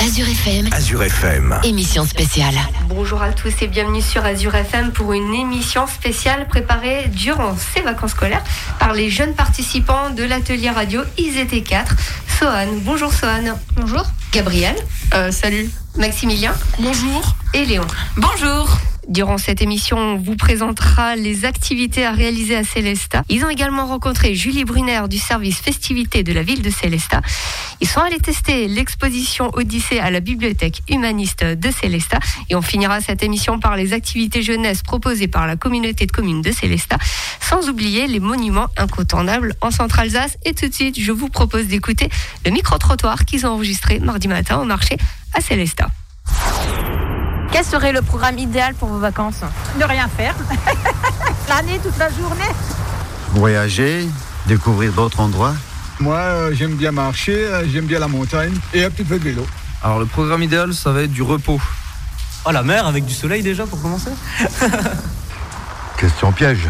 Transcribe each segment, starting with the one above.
Azure FM. Azure FM. Émission spéciale. Bonjour à tous et bienvenue sur Azure FM pour une émission spéciale préparée durant ces vacances scolaires par les jeunes participants de l'atelier radio IZT4. Sohan, bonjour Sohan. Bonjour. Gabriel. Euh, salut. Maximilien. Bonjour. Et Léon. Bonjour. Durant cette émission, on vous présentera les activités à réaliser à Célesta. Ils ont également rencontré Julie Brunner du service festivité de la ville de Célesta. Ils sont allés tester l'exposition Odyssée à la bibliothèque humaniste de Célesta. Et on finira cette émission par les activités jeunesse proposées par la communauté de communes de Célesta, sans oublier les monuments incontournables en Centre-Alsace. Et tout de suite, je vous propose d'écouter le micro-trottoir qu'ils ont enregistré mardi matin au marché à Célesta. Quel serait le programme idéal pour vos vacances De rien faire. L'année, toute la journée. Voyager, découvrir d'autres endroits. Moi, euh, j'aime bien marcher, euh, j'aime bien la montagne et un petit peu de vélo. Alors le programme idéal, ça va être du repos. Oh la mer avec du soleil déjà pour commencer Question piège.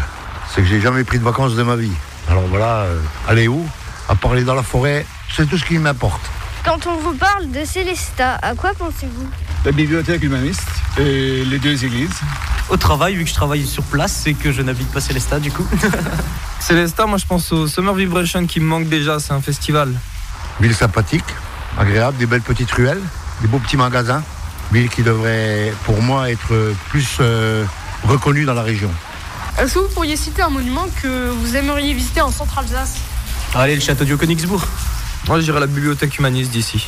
C'est que j'ai jamais pris de vacances de ma vie. Alors voilà, euh, aller où? À parler dans la forêt, c'est tout ce qui m'importe. Quand on vous parle de Célesta, à quoi pensez-vous? La bibliothèque humaniste et les deux églises. Au travail, vu que je travaille sur place et que je n'habite pas Célestat du coup. Célesta, moi je pense au Summer Vibration qui me manque déjà, c'est un festival. Ville sympathique, agréable, des belles petites ruelles, des beaux petits magasins. Ville qui devrait, pour moi, être plus euh, reconnue dans la région. Est-ce que vous pourriez citer un monument que vous aimeriez visiter en Centre-Alsace Allez, le château du Königsbourg. Moi j'irai à la bibliothèque humaniste d'ici.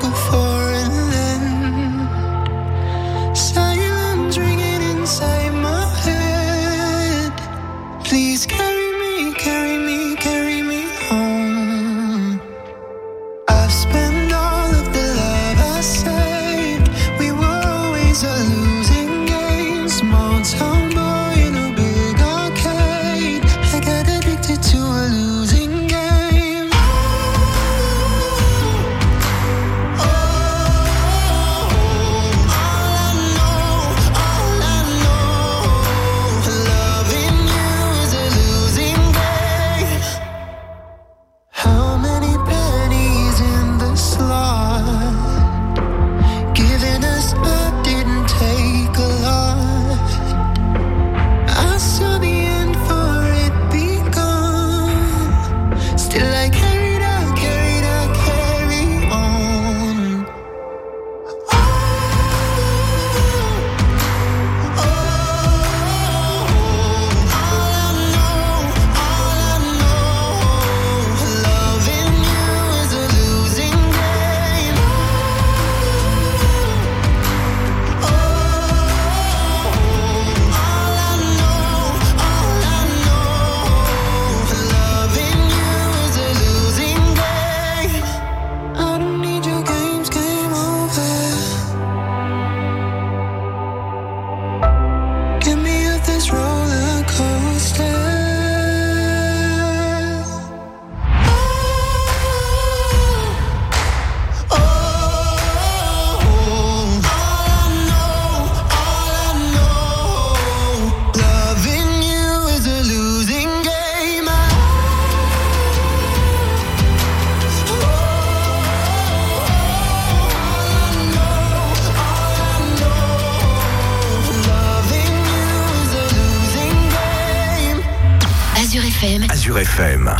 Please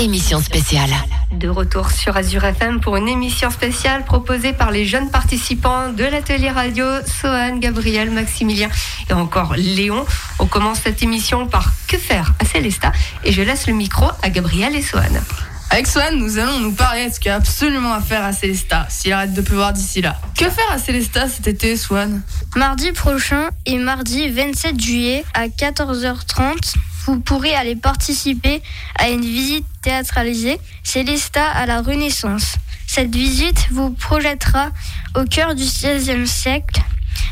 Émission spéciale. De retour sur Azure FM pour une émission spéciale proposée par les jeunes participants de l'atelier radio Sohan, Gabriel, Maximilien et encore Léon. On commence cette émission par Que faire à Célesta et je laisse le micro à Gabriel et Sohan. Avec Swan, nous allons nous parler de ce qu'il y a absolument à faire à Célesta, s'il arrête de pleuvoir d'ici là. Que faire à Célesta cet été, Swan Mardi prochain et mardi 27 juillet à 14h30, vous pourrez aller participer à une visite théâtralisée Célesta à la Renaissance. Cette visite vous projettera au cœur du XVIe siècle,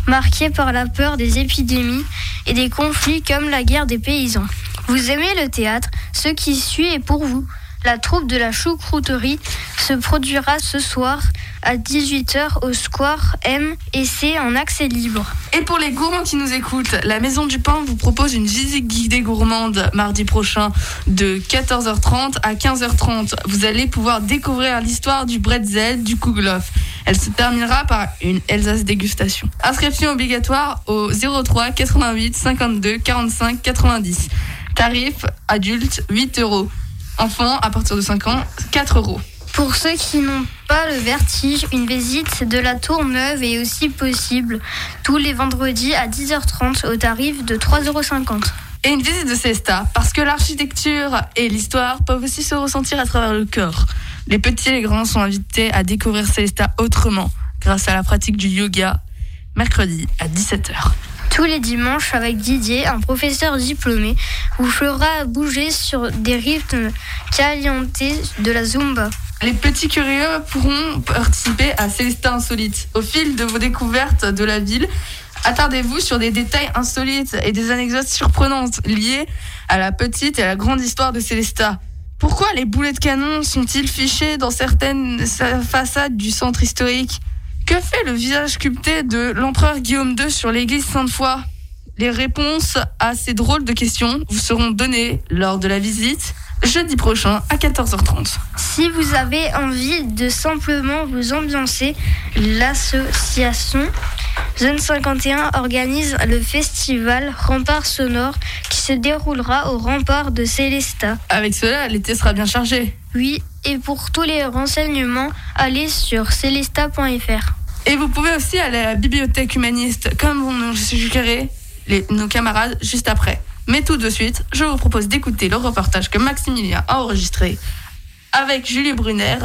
marqué par la peur des épidémies et des conflits comme la guerre des paysans. Vous aimez le théâtre Ce qui suit est pour vous. La troupe de la choucrouterie se produira ce soir à 18h au Square M et C en accès libre. Et pour les gourmands qui nous écoutent, la Maison du Pain vous propose une visite guidée gourmande mardi prochain de 14h30 à 15h30. Vous allez pouvoir découvrir l'histoire du bretzel, du kouglof. Elle se terminera par une Elsace dégustation. Inscription obligatoire au 03 88 52 45 90. Tarif adulte 8 euros. Enfant à partir de 5 ans 4 euros. Pour ceux qui n'ont pas le vertige, une visite de la Tour Neuve est aussi possible tous les vendredis à 10h30 au tarif de 3,50 euros. Et une visite de Cesta, parce que l'architecture et l'histoire peuvent aussi se ressentir à travers le corps. Les petits et les grands sont invités à découvrir Célesta autrement, grâce à la pratique du yoga, mercredi à 17h. Tous les dimanches, avec Didier, un professeur diplômé, vous fera bouger sur des rythmes calientes de la Zumba. Les petits curieux pourront participer à Célestin Insolite. Au fil de vos découvertes de la ville, attardez-vous sur des détails insolites et des anecdotes surprenantes liées à la petite et à la grande histoire de Célestat. Pourquoi les boulets de canon sont-ils fichés dans certaines façades du centre historique? Que fait le visage sculpté de l'empereur Guillaume II sur l'église Sainte-Foy? Les réponses à ces drôles de questions vous seront données lors de la visite jeudi prochain à 14h30. Si vous avez envie de simplement vous ambiancer, l'association Zone 51 organise le festival Rempart Sonore qui se déroulera au rempart de Célestat. Avec cela, l'été sera bien chargé. Oui, et pour tous les renseignements, allez sur célesta.fr. Et vous pouvez aussi aller à la bibliothèque humaniste, comme vont nous suggérer les, nos camarades juste après. Mais tout de suite, je vous propose d'écouter le reportage que Maximilien a enregistré avec Julie Brunner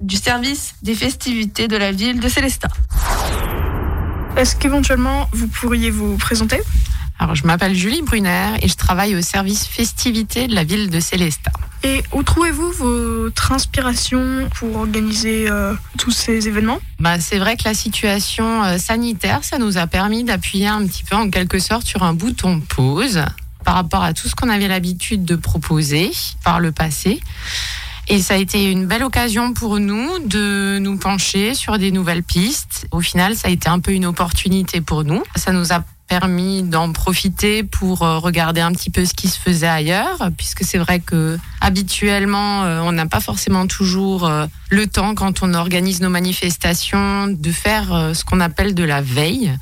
du service des festivités de la ville de Célestat. Est-ce qu'éventuellement vous pourriez vous présenter? Alors, je m'appelle Julie Brunner et je travaille au service festivités de la ville de Célestat. Et où trouvez-vous votre inspiration pour organiser euh, tous ces événements? Bah, C'est vrai que la situation euh, sanitaire, ça nous a permis d'appuyer un petit peu en quelque sorte sur un bouton pause par rapport à tout ce qu'on avait l'habitude de proposer par le passé. Et ça a été une belle occasion pour nous de nous pencher sur des nouvelles pistes. Au final, ça a été un peu une opportunité pour nous. Ça nous a permis d'en profiter pour euh, regarder un petit peu ce qui se faisait ailleurs, puisque c'est vrai que habituellement, euh, on n'a pas forcément toujours euh, le temps quand on organise nos manifestations de faire ce qu'on appelle de la veille.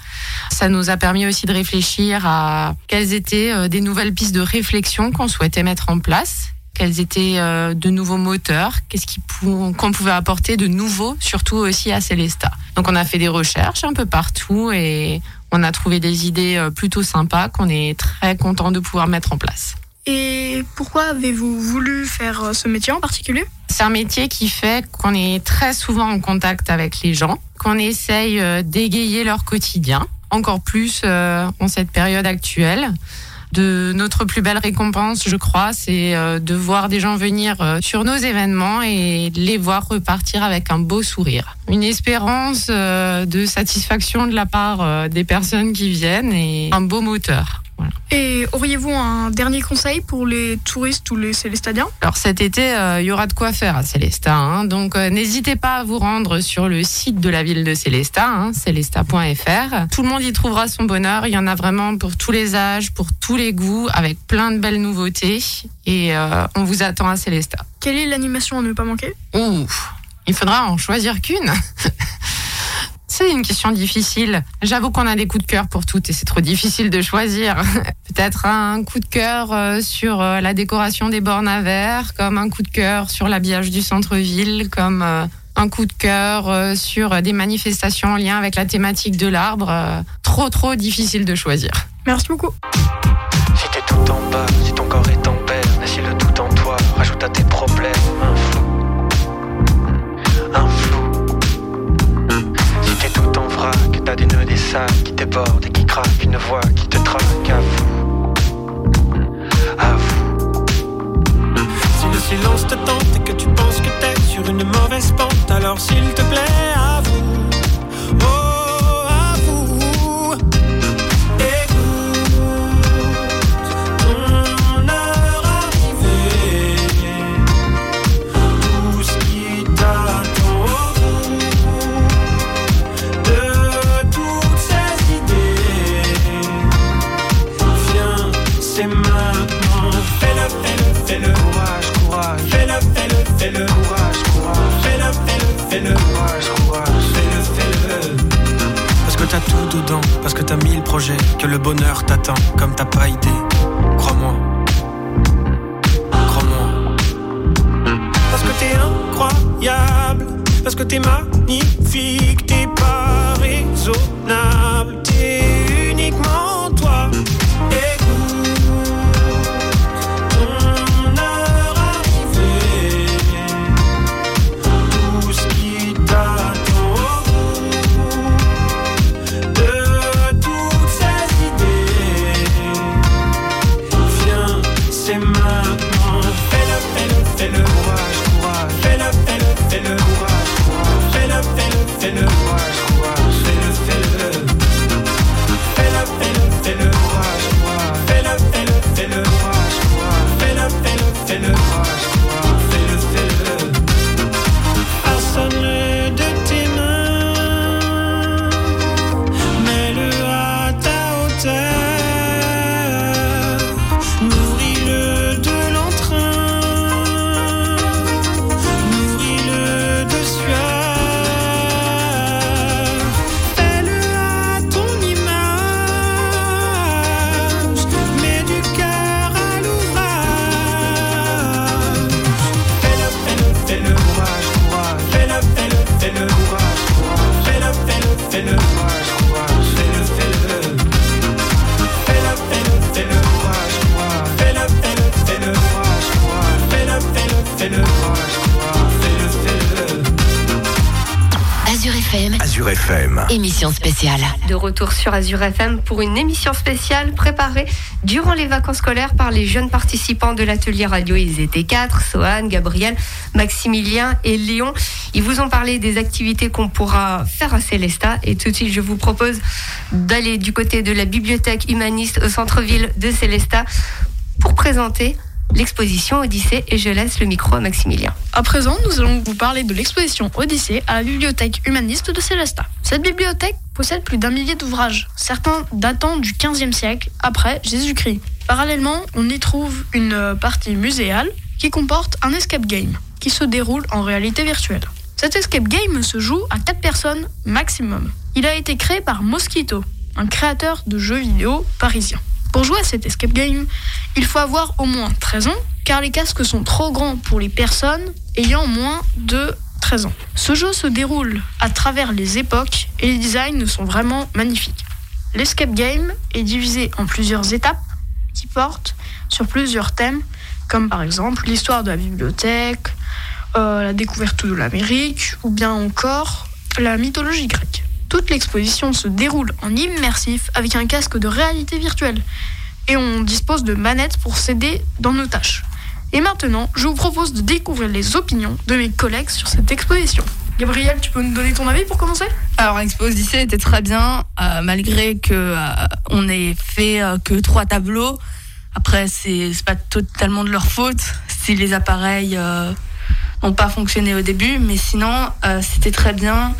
Ça nous a permis aussi de réfléchir à quelles étaient des nouvelles pistes de réflexion qu'on souhaitait mettre en place quels étaient de nouveaux moteurs, qu'est-ce qu'on pouvait apporter de nouveau, surtout aussi à Célesta. Donc on a fait des recherches un peu partout et on a trouvé des idées plutôt sympas qu'on est très content de pouvoir mettre en place. Et pourquoi avez-vous voulu faire ce métier en particulier? C'est un métier qui fait qu'on est très souvent en contact avec les gens, qu'on essaye d'égayer leur quotidien, encore plus en cette période actuelle de notre plus belle récompense, je crois, c'est de voir des gens venir sur nos événements et les voir repartir avec un beau sourire. Une espérance de satisfaction de la part des personnes qui viennent et un beau moteur. Voilà. Et auriez-vous un dernier conseil pour les touristes ou les Célestadiens Alors cet été, il euh, y aura de quoi faire à Célestat. Hein, donc euh, n'hésitez pas à vous rendre sur le site de la ville de Célestat, hein, célestat.fr. Tout le monde y trouvera son bonheur. Il y en a vraiment pour tous les âges, pour tous les goûts, avec plein de belles nouveautés. Et euh, on vous attend à Célestat. Quelle est l'animation à ne pas manquer? Ouh, il faudra en choisir qu'une. C'est une question difficile. J'avoue qu'on a des coups de cœur pour toutes et c'est trop difficile de choisir. Peut-être un coup de cœur sur la décoration des bornes à verre, comme un coup de cœur sur l'habillage du centre-ville, comme un coup de cœur sur des manifestations en lien avec la thématique de l'arbre. Trop, trop difficile de choisir. Merci beaucoup. Si t'es tout en bas, si ton corps est en et si le tout en toi rajoute à tes problèmes T'as des nœuds, des sacs qui débordent et qui craquent. Une voix qui te traque à vous. À vous. Si le silence te tente et que tu penses que t'es sur une mauvaise pente, alors s'il te De retour sur Azure FM pour une émission spéciale préparée durant les vacances scolaires par les jeunes participants de l'atelier radio. Ils étaient quatre, Sohan, Gabriel, Maximilien et Léon. Ils vous ont parlé des activités qu'on pourra faire à Célesta. Et tout de suite, je vous propose d'aller du côté de la bibliothèque humaniste au centre-ville de Célesta pour présenter l'exposition Odyssée. Et je laisse le micro à Maximilien. À présent, nous allons vous parler de l'exposition Odyssée à la bibliothèque humaniste de Célestat. Cette bibliothèque possède plus d'un millier d'ouvrages, certains datant du XVe siècle, après Jésus-Christ. Parallèlement, on y trouve une partie muséale qui comporte un escape game qui se déroule en réalité virtuelle. Cet escape game se joue à 4 personnes maximum. Il a été créé par Mosquito, un créateur de jeux vidéo parisien. Pour jouer à cet escape game, il faut avoir au moins 13 ans, car les casques sont trop grands pour les personnes ayant moins de 13 ans. Ce jeu se déroule à travers les époques et les designs sont vraiment magnifiques. L'escape game est divisé en plusieurs étapes qui portent sur plusieurs thèmes, comme par exemple l'histoire de la bibliothèque, euh, la découverte de l'Amérique ou bien encore la mythologie grecque. Toute l'exposition se déroule en immersif avec un casque de réalité virtuelle et on dispose de manettes pour s'aider dans nos tâches. Et maintenant, je vous propose de découvrir les opinions de mes collègues sur cette exposition. Gabriel, tu peux nous donner ton avis pour commencer? Alors l'exposition était très bien, euh, malgré que euh, on ait fait euh, que trois tableaux. Après, c'est pas totalement de leur faute si les appareils euh, n'ont pas fonctionné au début, mais sinon c'était très bien.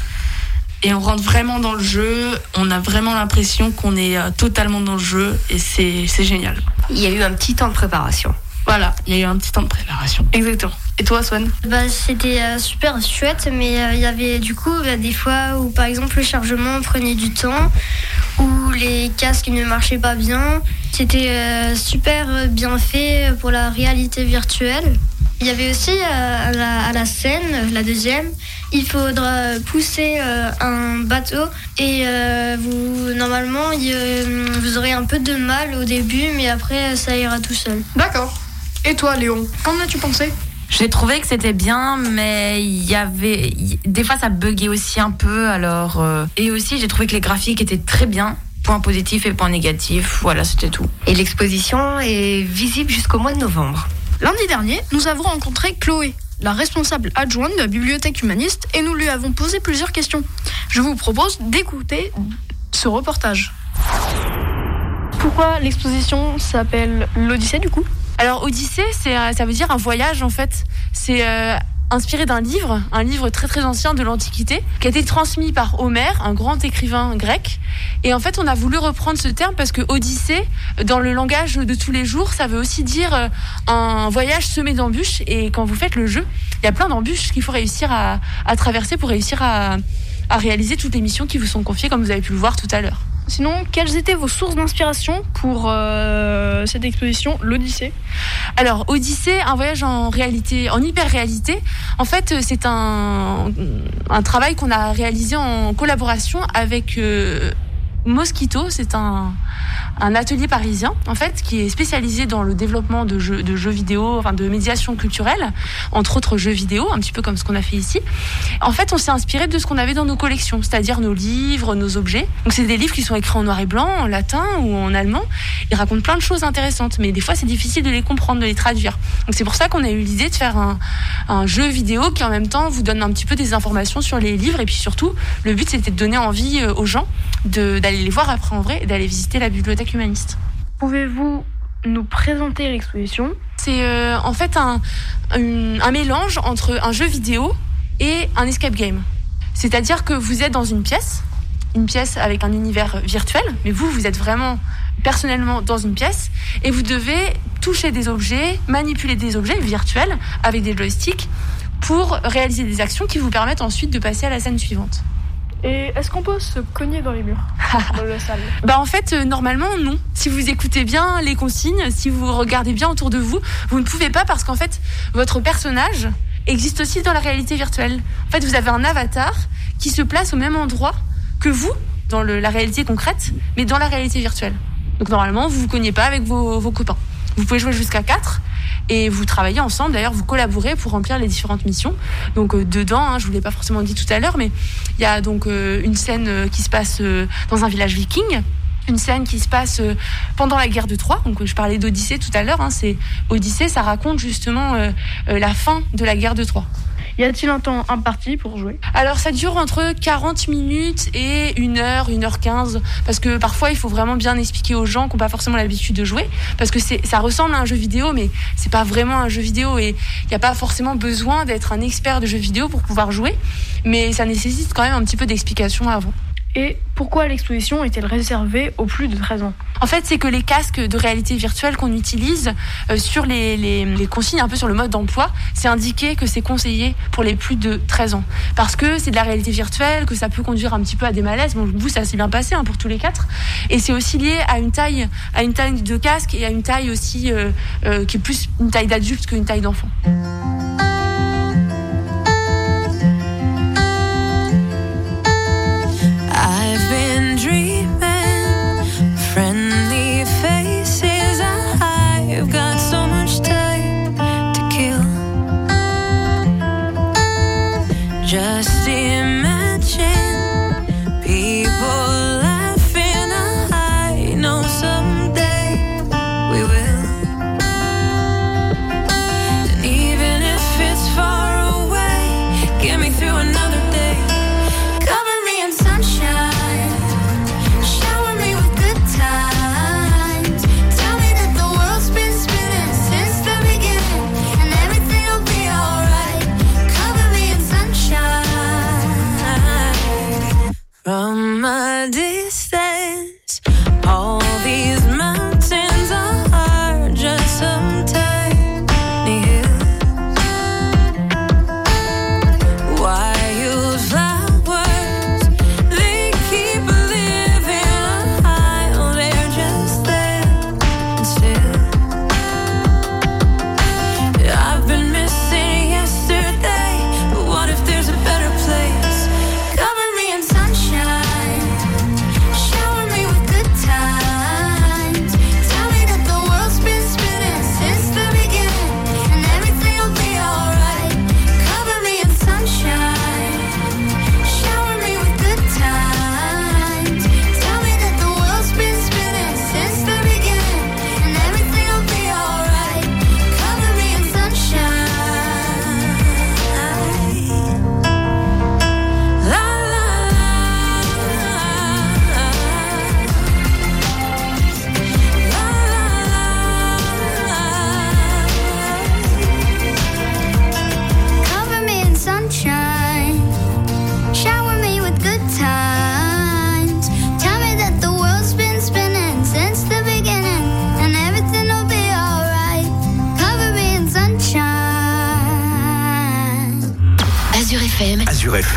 Et on rentre vraiment dans le jeu, on a vraiment l'impression qu'on est euh, totalement dans le jeu et c'est c'est génial. Il y a eu un petit temps de préparation. Voilà, il y a eu un petit temps de préparation. Exactement. Et toi, Swan? Bah, c'était euh, super chouette, mais euh, il y avait du coup bah, des fois où par exemple le chargement prenait du temps, où les casques ne marchaient pas bien. C'était euh, super bien fait pour la réalité virtuelle. Il y avait aussi euh, à, la, à la scène, la deuxième, il faudra pousser euh, un bateau et euh, vous normalement il, euh, vous aurez un peu de mal au début, mais après ça ira tout seul. D'accord. Et toi, Léon, qu'en as-tu pensé? J'ai trouvé que c'était bien, mais il y avait. Des fois, ça buguait aussi un peu. Alors, euh, Et aussi, j'ai trouvé que les graphiques étaient très bien. Point positif et point négatif. Voilà, c'était tout. Et l'exposition est visible jusqu'au mois de novembre. Lundi dernier, nous avons rencontré Chloé, la responsable adjointe de la bibliothèque humaniste, et nous lui avons posé plusieurs questions. Je vous propose d'écouter ce reportage. Pourquoi l'exposition s'appelle l'Odyssée du coup? Alors Odyssée, c'est euh, ça veut dire un voyage en fait. C'est euh, inspiré d'un livre, un livre très très ancien de l'Antiquité, qui a été transmis par Homère, un grand écrivain grec. Et en fait, on a voulu reprendre ce terme parce que Odyssée, dans le langage de tous les jours, ça veut aussi dire euh, un voyage semé d'embûches. Et quand vous faites le jeu, il y a plein d'embûches qu'il faut réussir à, à traverser pour réussir à, à réaliser toutes les missions qui vous sont confiées, comme vous avez pu le voir tout à l'heure. Sinon, quelles étaient vos sources d'inspiration pour euh, cette exposition, l'Odyssée? Alors, Odyssée, un voyage en réalité, en hyper-réalité. En fait, c'est un, un travail qu'on a réalisé en collaboration avec euh, Mosquito. C'est un, atelier parisien, en fait, qui est spécialisé dans le développement de jeux, vidéo, enfin de médiation culturelle, entre autres jeux vidéo, un petit peu comme ce qu'on a fait ici. En fait, on s'est inspiré de ce qu'on avait dans nos collections, c'est-à-dire nos livres, nos objets. Donc, c'est des livres qui sont écrits en noir et blanc, en latin ou en allemand. Ils racontent plein de choses intéressantes, mais des fois, c'est difficile de les comprendre, de les traduire. Donc, c'est pour ça qu'on a eu l'idée de faire un, un jeu vidéo qui, en même temps, vous donne un petit peu des informations sur les livres. Et puis surtout, le but, c'était de donner envie euh, aux gens de- d'aller les voir après en vrai et d'aller visiter la bibliothèque humaniste. Pouvez-vous nous présenter l'exposition? C'est euh, en fait un, un mélange entre un jeu vidéo et un escape game. C'est-à-dire que vous êtes dans une pièce, une pièce avec un univers virtuel, mais vous, vous êtes vraiment personnellement dans une pièce et vous devez toucher des objets, manipuler des objets virtuels avec des joysticks pour réaliser des actions qui vous permettent ensuite de passer à la scène suivante. Et est-ce qu'on peut se cogner dans les murs dans la salle? Bah en fait euh, normalement non. Si vous écoutez bien les consignes, si vous regardez bien autour de vous, vous ne pouvez pas parce qu'en fait votre personnage existe aussi dans la réalité virtuelle. En fait vous avez un avatar qui se place au même endroit que vous dans le- la réalité concrète, mais dans la réalité virtuelle. Donc normalement vous vous cognez pas avec vos, vos copains. Vous pouvez jouer jusqu'à 4 et vous travaillez ensemble. D'ailleurs, vous collaborez pour remplir les différentes missions. Donc euh, dedans, hein, je vous l'ai pas forcément dit tout à l'heure, mais il y a donc euh, une scène euh, qui se passe dans un village viking. Une scène qui se passe euh, pendant la guerre de Troie. Donc, je parlais d'Odyssée tout à l'heure. Hein, c'est Odyssée, ça raconte justement euh, euh, la fin de la guerre de Troie. Y a-t-il un temps imparti pour jouer? Alors ça dure entre 40 minutes et 1 heure, 1 heure 15 parce que parfois il faut vraiment bien expliquer aux gens qui n'ont pas forcément l'habitude de jouer parce que ça ressemble à un jeu vidéo mais c'est pas vraiment un jeu vidéo et il n'y a pas forcément besoin d'être un expert de jeux vidéo pour pouvoir jouer mais ça nécessite quand même un petit peu d'explication avant. Et pourquoi l'exposition est-elle réservée aux plus de 13 ans? En fait, c'est que les casques de réalité virtuelle qu'on utilise euh, sur les, les, consignes, un peu sur le mode d'emploi, c'est indiqué que c'est conseillé pour les plus de 13 ans. Parce que c'est de la réalité virtuelle, que ça peut conduire un petit peu à des malaises. Bon, vous, ça s'est bien passé hein, pour tous les quatre. Et c'est aussi lié à une taille, à une taille de casque et à une taille aussi euh, euh, qui est plus une taille d'adulte qu'une taille d'enfant.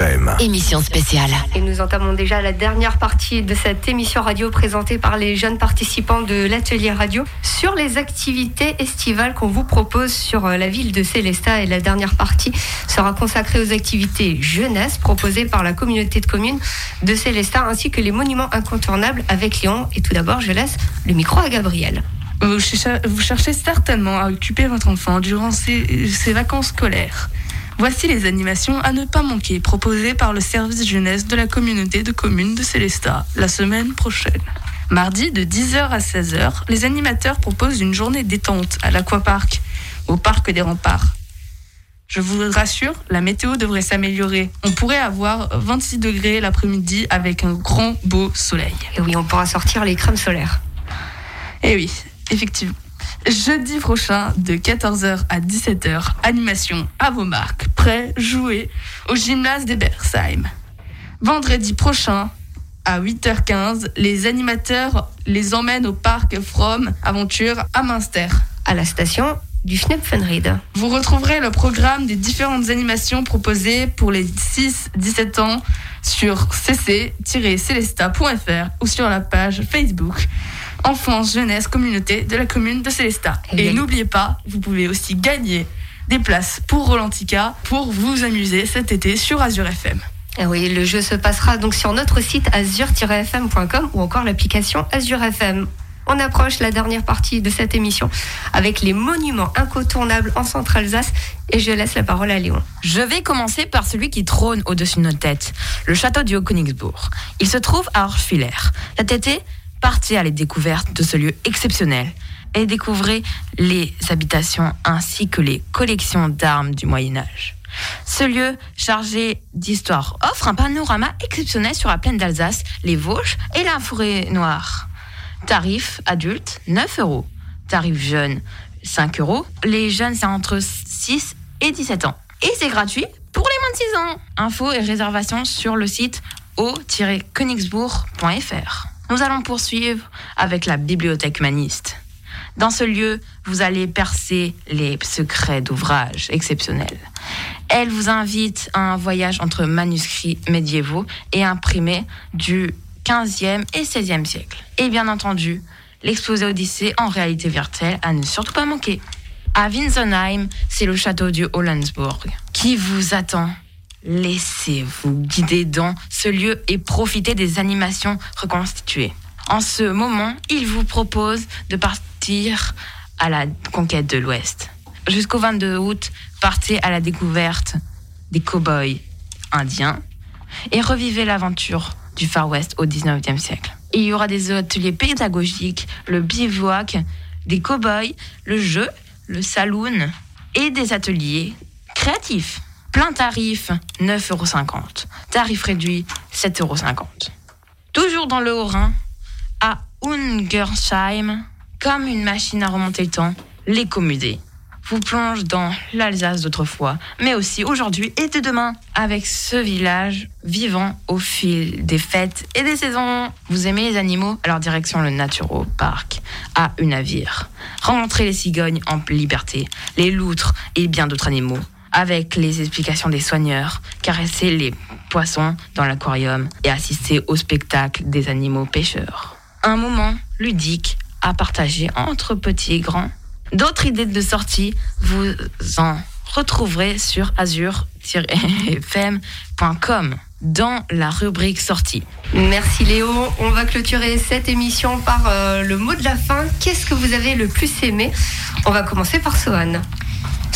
FM. Émission spéciale. Et nous entamons déjà la dernière partie de cette émission radio présentée par les jeunes participants de l'atelier radio sur les activités estivales qu'on vous propose sur euh, la ville de Célestat. Et la dernière partie sera consacrée aux activités jeunesse proposées par la communauté de communes de Célestat ainsi que les monuments incontournables avec Lyon. Et tout d'abord, je laisse le micro à Gabriel. Vous cher- vous cherchez certainement à occuper votre enfant durant ses, ses vacances scolaires. Voici les animations à ne pas manquer proposées par le service jeunesse de la communauté de communes de Célestat la semaine prochaine. Mardi de 10h à 16h, les animateurs proposent une journée détente à l'Aquapark, au parc des remparts. Je vous rassure, la météo devrait s'améliorer. On pourrait avoir 26 degrés l'après-midi avec un grand beau soleil. Et oui, on pourra sortir les crèmes solaires. Eh oui, effectivement. Jeudi prochain, de 14h à 17h, animation à vos marques, prêts, jouer au gymnase des Bersheim. Vendredi prochain, à 8h15, les animateurs les emmènent au parc From Aventure à Münster. À la station du FNEP Funread. Vous retrouverez le programme des différentes animations proposées pour les 6-17 ans sur cc-celesta.fr ou sur la page Facebook Enfance, Jeunesse, Communauté de la commune de Célestat. Et n'oubliez pas, vous pouvez aussi gagner des places pour Rolantica pour vous amuser cet été sur Azure FM. Ah oui, le jeu se passera donc sur notre site azure-fm.com ou encore l'application Azure FM. On approche la dernière partie de cette émission avec les monuments incontournables en Centre-Alsace et je laisse la parole à Léon. Je vais commencer par celui qui trône au-dessus de nos têtes, le château du Haut-Königsbourg. Il se trouve à Orschwiller. Cet été, partez à la découverte de ce lieu exceptionnel et découvrez les habitations ainsi que les collections d'armes du Moyen Âge. Ce lieu chargé d'histoire offre un panorama exceptionnel sur la plaine d'Alsace, les Vosges et la forêt noire. Tarif adulte 9 euros. Tarif jeune 5 euros. Les jeunes c'est entre 6 et 17 ans. Et c'est gratuit pour les moins de 6 ans. Infos et réservations sur le site au-königsbourg.fr. Nous allons poursuivre avec la bibliothèque humaniste. Dans ce lieu, vous allez percer les secrets d'ouvrages exceptionnels. Elle vous invite à un voyage entre manuscrits médiévaux et imprimés du 15e et 16e siècle. Et bien entendu, l'exposé Odyssée en réalité virtuelle à ne surtout pas manquer. À Winsenheim, c'est le château du Hollensburg qui vous attend. Laissez-vous guider dans ce lieu et profitez des animations reconstituées. En ce moment, il vous propose de partir à la conquête de l'Ouest. Jusqu'au 22 août, partez à la découverte des cow-boys indiens et revivez l'aventure du Far West au 19e siècle. Il y aura des ateliers pédagogiques, le bivouac, des cow-boys, le jeu, le saloon et des ateliers créatifs. Plein tarif, 9,50 euros. Tarif réduit, 7,50 euros. Toujours dans le Haut-Rhin, à Ungersheim, comme une machine à remonter le temps, l'écomusée vous plonge dans l'Alsace d'autrefois, mais aussi aujourd'hui et de demain, avec ce village vivant au fil des fêtes et des saisons. Vous aimez les animaux? Alors direction le Naturo Park à Unavir. Rencontrez les cigognes en liberté, les loutres et bien d'autres animaux. Avec les explications des soigneurs, caressez les poissons dans l'aquarium et assistez au spectacle des animaux pêcheurs. Un moment ludique à partager entre petits et grands. D'autres idées de sortie, vous en retrouverez sur azure-fm.com dans la rubrique sortie. Merci Léo. On va clôturer cette émission par euh, le mot de la fin. Qu'est-ce que vous avez le plus aimé? On va commencer par Sohan.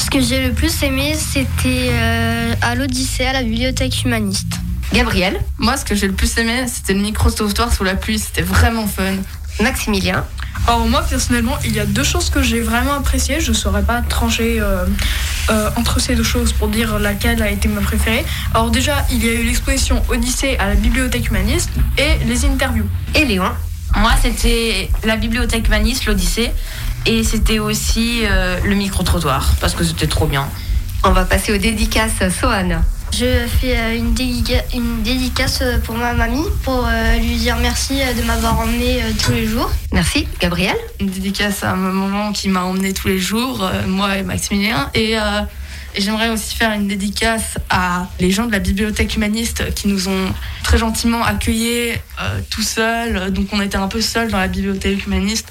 Ce que j'ai le plus aimé, c'était euh, à l'Odyssée, à la bibliothèque humaniste. Gabriel Moi, ce que j'ai le plus aimé, c'était le micro-sauvetoire sous la pluie. C'était vraiment fun. Maximilien Alors moi personnellement, il y a deux choses que j'ai vraiment appréciées. Je ne saurais pas trancher euh, euh, entre ces deux choses pour dire laquelle a été ma préférée. Alors déjà, il y a eu l'exposition Odyssée à la bibliothèque humaniste et les interviews. Et Léon Moi, c'était la bibliothèque humaniste, l'Odyssée, et c'était aussi euh, le micro-trottoir, parce que c'était trop bien. On va passer aux dédicaces. Sohan Je fais euh, une, dédica- une dédicace pour ma mamie pour euh, lui dire merci de m'avoir emmené tous les jours. Merci. Gabriel? Une dédicace à ma maman qui m'a emmené tous les jours, moi et Maximilien. Et euh, Et j'aimerais aussi faire une dédicace à les gens de la bibliothèque humaniste qui nous ont très gentiment accueillis euh, tout seuls. Donc on était un peu seuls dans la bibliothèque humaniste.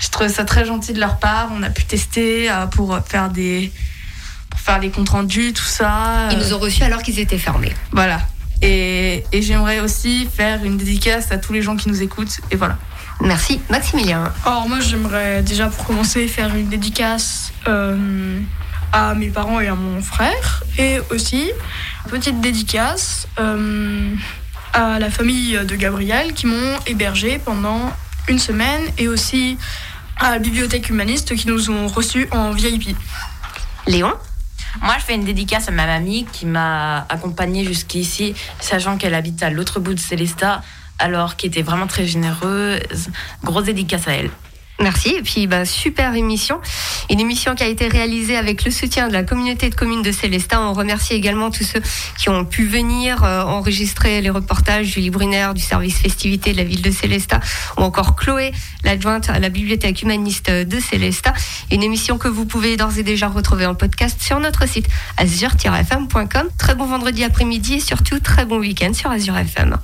Je trouvais ça très gentil de leur part. On a pu tester euh, pour faire des pour faire des comptes rendus, tout ça. Ils nous ont reçus alors qu'ils étaient fermés. Voilà. Et, et j'aimerais aussi faire une dédicace à tous les gens qui nous écoutent. Et voilà. Merci. Maximilien. Alors moi j'aimerais déjà pour commencer faire une dédicace euh, à mes parents et à mon frère. Et aussi petite dédicace euh, à la famille de Gabriel qui m'ont hébergé pendant une semaine et aussi à la bibliothèque humaniste qui nous ont reçus en VIP. Léon? Moi, je fais une dédicace à ma mamie qui m'a accompagnée jusqu'ici, sachant qu'elle habite à l'autre bout de Célestat, alors qui était vraiment très généreuse. Grosse dédicace à elle. Merci. Et puis, bah, super émission. Une émission qui a été réalisée avec le soutien de la communauté de communes de Célestin. On remercie également tous ceux qui ont pu venir euh, enregistrer les reportages, Julie Brunner du service festivité de la ville de Célestat, ou encore Chloé, l'adjointe à la bibliothèque humaniste de Célestat. Une émission que vous pouvez d'ores et déjà retrouver en podcast sur notre site azur-fm.com. Très bon vendredi après-midi et surtout très bon week-end sur Azure FM.